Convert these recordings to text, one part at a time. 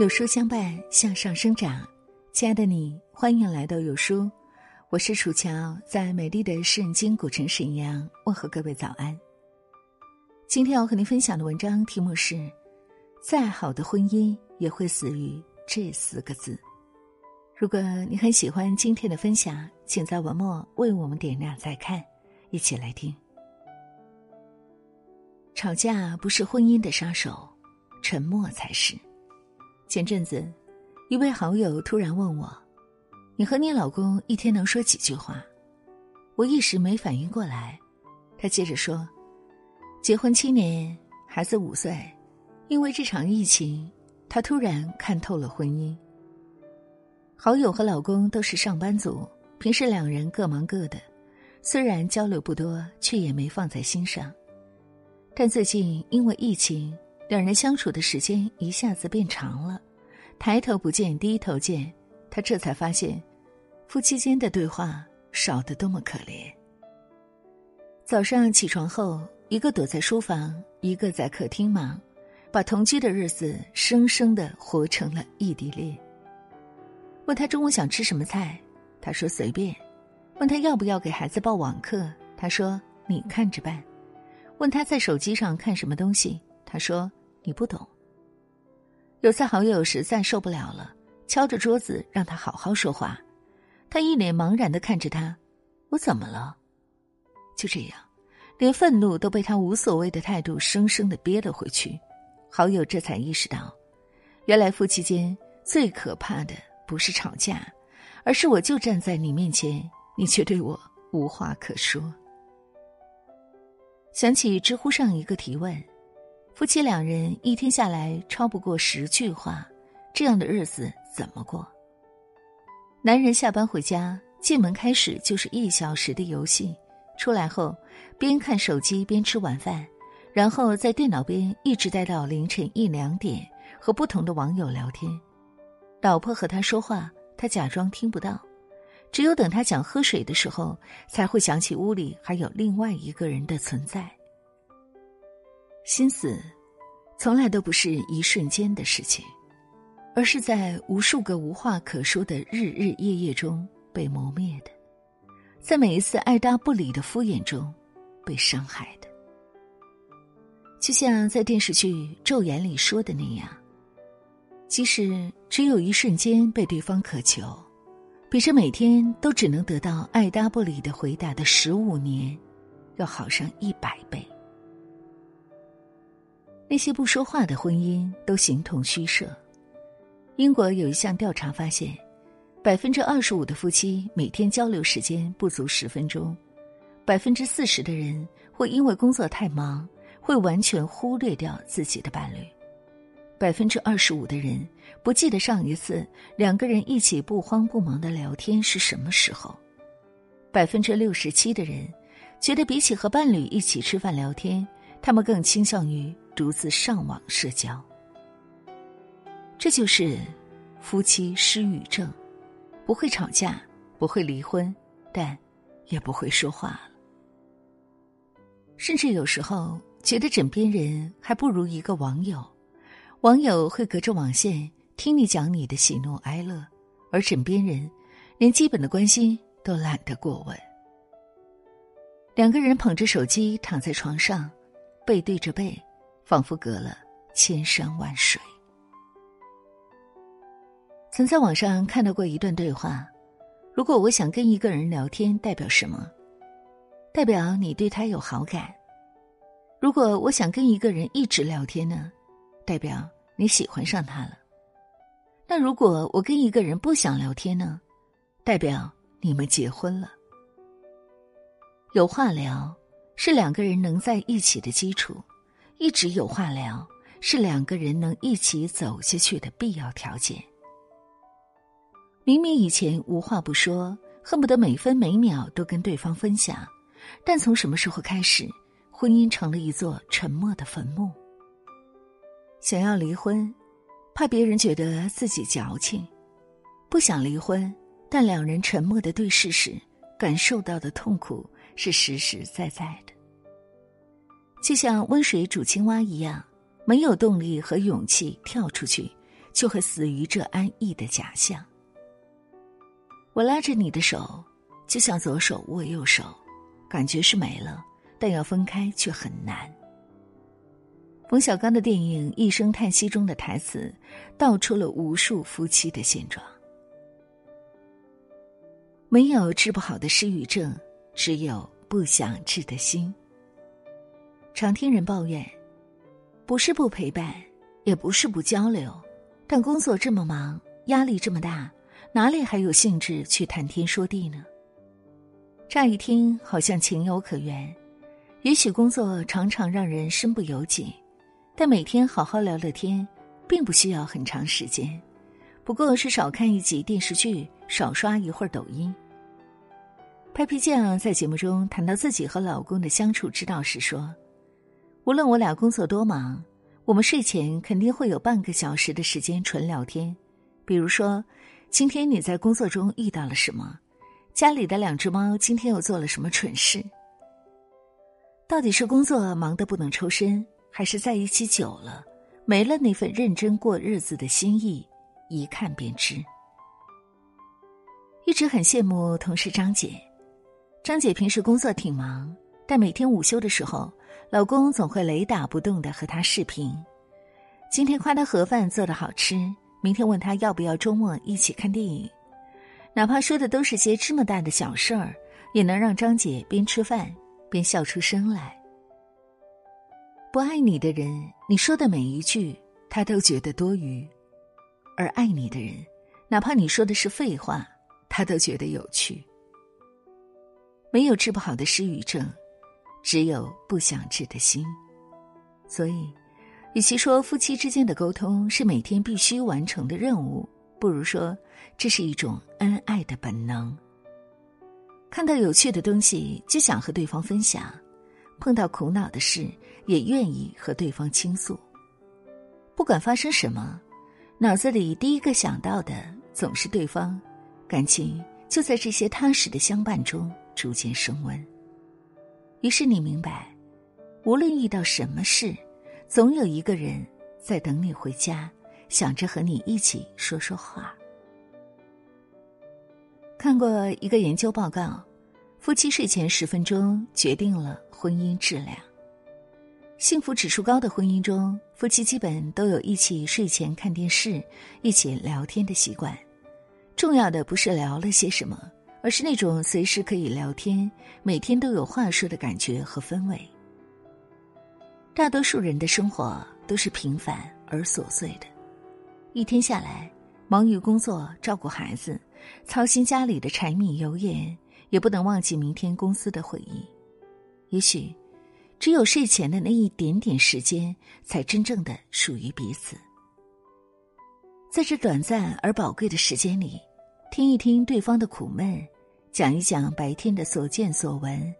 有书相伴，向上生长。亲爱的你，欢迎来到有书，我是楚乔，在美丽的圣经古城沈阳问候各位早安。今天要和您分享的文章题目是：再好的婚姻也会死于这四个字。如果你很喜欢今天的分享，请在文末为我们点亮再看，一起来听。吵架不是婚姻的杀手，沉默才是。前阵子，一位好友突然问我：“你和你老公一天能说几句话？”我一时没反应过来。他接着说：“结婚七年，孩子五岁，因为这场疫情，他突然看透了婚姻。”好友和老公都是上班族，平时两人各忙各的，虽然交流不多，却也没放在心上。但最近因为疫情。两人相处的时间一下子变长了，抬头不见低头见，他这才发现，夫妻间的对话少得多么可怜。早上起床后，一个躲在书房，一个在客厅忙，把同居的日子生生的活成了异地恋。问他中午想吃什么菜，他说随便；问他要不要给孩子报网课，他说你看着办；问他在手机上看什么东西，他说。你不懂。有次好友实在受不了了，敲着桌子让他好好说话。他一脸茫然的看着他：“我怎么了？”就这样，连愤怒都被他无所谓的态度生生的憋了回去。好友这才意识到，原来夫妻间最可怕的不是吵架，而是我就站在你面前，你却对我无话可说。想起知乎上一个提问。夫妻两人一天下来超不过十句话，这样的日子怎么过？男人下班回家，进门开始就是一小时的游戏，出来后边看手机边吃晚饭，然后在电脑边一直待到凌晨一两点，和不同的网友聊天。老婆和他说话，他假装听不到，只有等他想喝水的时候，才会想起屋里还有另外一个人的存在。心思，从来都不是一瞬间的事情，而是在无数个无话可说的日日夜夜中被磨灭的，在每一次爱搭不理的敷衍中被伤害的。就像在电视剧《昼颜》里说的那样，即使只有一瞬间被对方渴求，比这每天都只能得到爱搭不理的回答的十五年，要好上一百倍。那些不说话的婚姻都形同虚设。英国有一项调查发现，百分之二十五的夫妻每天交流时间不足十分钟，百分之四十的人会因为工作太忙，会完全忽略掉自己的伴侣，百分之二十五的人不记得上一次两个人一起不慌不忙的聊天是什么时候，百分之六十七的人觉得比起和伴侣一起吃饭聊天，他们更倾向于。独自上网社交，这就是夫妻失语症，不会吵架，不会离婚，但也不会说话了。甚至有时候觉得枕边人还不如一个网友，网友会隔着网线听你讲你的喜怒哀乐，而枕边人连基本的关心都懒得过问。两个人捧着手机躺在床上，背对着背。仿佛隔了千山万水。曾在网上看到过一段对话：如果我想跟一个人聊天，代表什么？代表你对他有好感。如果我想跟一个人一直聊天呢？代表你喜欢上他了。那如果我跟一个人不想聊天呢？代表你们结婚了。有话聊是两个人能在一起的基础。一直有话聊，是两个人能一起走下去的必要条件。明明以前无话不说，恨不得每分每秒都跟对方分享，但从什么时候开始，婚姻成了一座沉默的坟墓？想要离婚，怕别人觉得自己矫情；不想离婚，但两人沉默的对视时，感受到的痛苦是实实在在的。就像温水煮青蛙一样，没有动力和勇气跳出去，就会死于这安逸的假象。我拉着你的手，就像左手握右手，感觉是没了，但要分开却很难。冯小刚的电影《一声叹息》中的台词，道出了无数夫妻的现状。没有治不好的失语症，只有不想治的心。常听人抱怨，不是不陪伴，也不是不交流，但工作这么忙，压力这么大，哪里还有兴致去谈天说地呢？乍一听好像情有可原，也许工作常常让人身不由己，但每天好好聊聊天，并不需要很长时间，不过是少看一集电视剧，少刷一会儿抖音。拍皮酱在节目中谈到自己和老公的相处之道时说：“无论我俩工作多忙，我们睡前肯定会有半个小时的时间纯聊天。比如说，今天你在工作中遇到了什么？家里的两只猫今天又做了什么蠢事？到底是工作忙得不能抽身，还是在一起久了没了那份认真过日子的心意？一看便知。一直很羡慕同事张姐。”张姐平时工作挺忙，但每天午休的时候，老公总会雷打不动的和她视频。今天夸她盒饭做的好吃，明天问她要不要周末一起看电影。哪怕说的都是些芝麻大的小事儿，也能让张姐边吃饭边笑出声来。不爱你的人，你说的每一句他都觉得多余；而爱你的人，哪怕你说的是废话，他都觉得有趣。没有治不好的失语症，只有不想治的心。所以，与其说夫妻之间的沟通是每天必须完成的任务，不如说这是一种恩爱的本能。看到有趣的东西就想和对方分享，碰到苦恼的事也愿意和对方倾诉。不管发生什么，脑子里第一个想到的总是对方，感情就在这些踏实的相伴中。逐渐升温。于是你明白，无论遇到什么事，总有一个人在等你回家，想着和你一起说说话。看过一个研究报告，夫妻睡前十分钟决定了婚姻质量。幸福指数高的婚姻中，夫妻基本都有一起睡前看电视、一起聊天的习惯。重要的不是聊了些什么。而是那种随时可以聊天、每天都有话说的感觉和氛围。大多数人的生活都是平凡而琐碎的，一天下来，忙于工作、照顾孩子、操心家里的柴米油盐，也不能忘记明天公司的会议。也许，只有睡前的那一点点时间，才真正的属于彼此。在这短暂而宝贵的时间里，听一听对方的苦闷。讲一讲白天的所见所闻，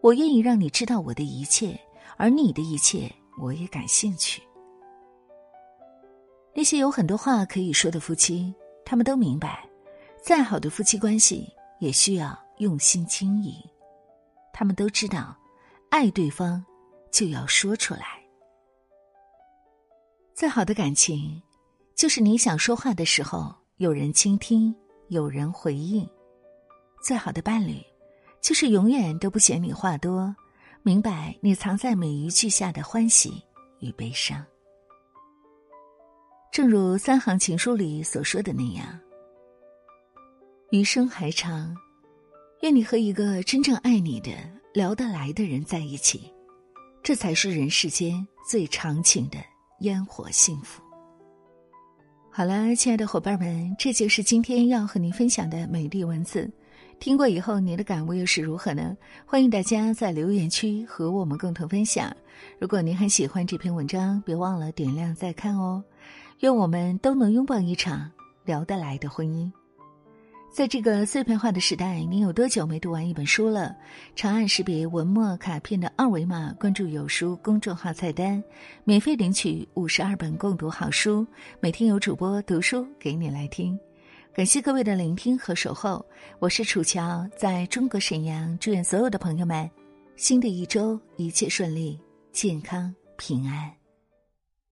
我愿意让你知道我的一切，而你的一切我也感兴趣。那些有很多话可以说的夫妻，他们都明白，再好的夫妻关系也需要用心经营。他们都知道，爱对方就要说出来。再好的感情，就是你想说话的时候，有人倾听，有人回应。最好的伴侣，就是永远都不嫌你话多，明白你藏在每一句下的欢喜与悲伤。正如三行情书里所说的那样：“余生还长，愿你和一个真正爱你的、聊得来的人在一起，这才是人世间最长情的烟火幸福。”好了，亲爱的伙伴们，这就是今天要和您分享的美丽文字。听过以后，您的感悟又是如何呢？欢迎大家在留言区和我们共同分享。如果您很喜欢这篇文章，别忘了点亮再看哦。愿我们都能拥抱一场聊得来的婚姻。在这个碎片化的时代，您有多久没读完一本书了？长按识别文末卡片的二维码，关注“有书”公众号菜单，免费领取五十二本共读好书，每天有主播读书给你来听。感谢各位的聆听和守候，我是楚乔，在中国沈阳，祝愿所有的朋友们，新的一周一切顺利，健康平安。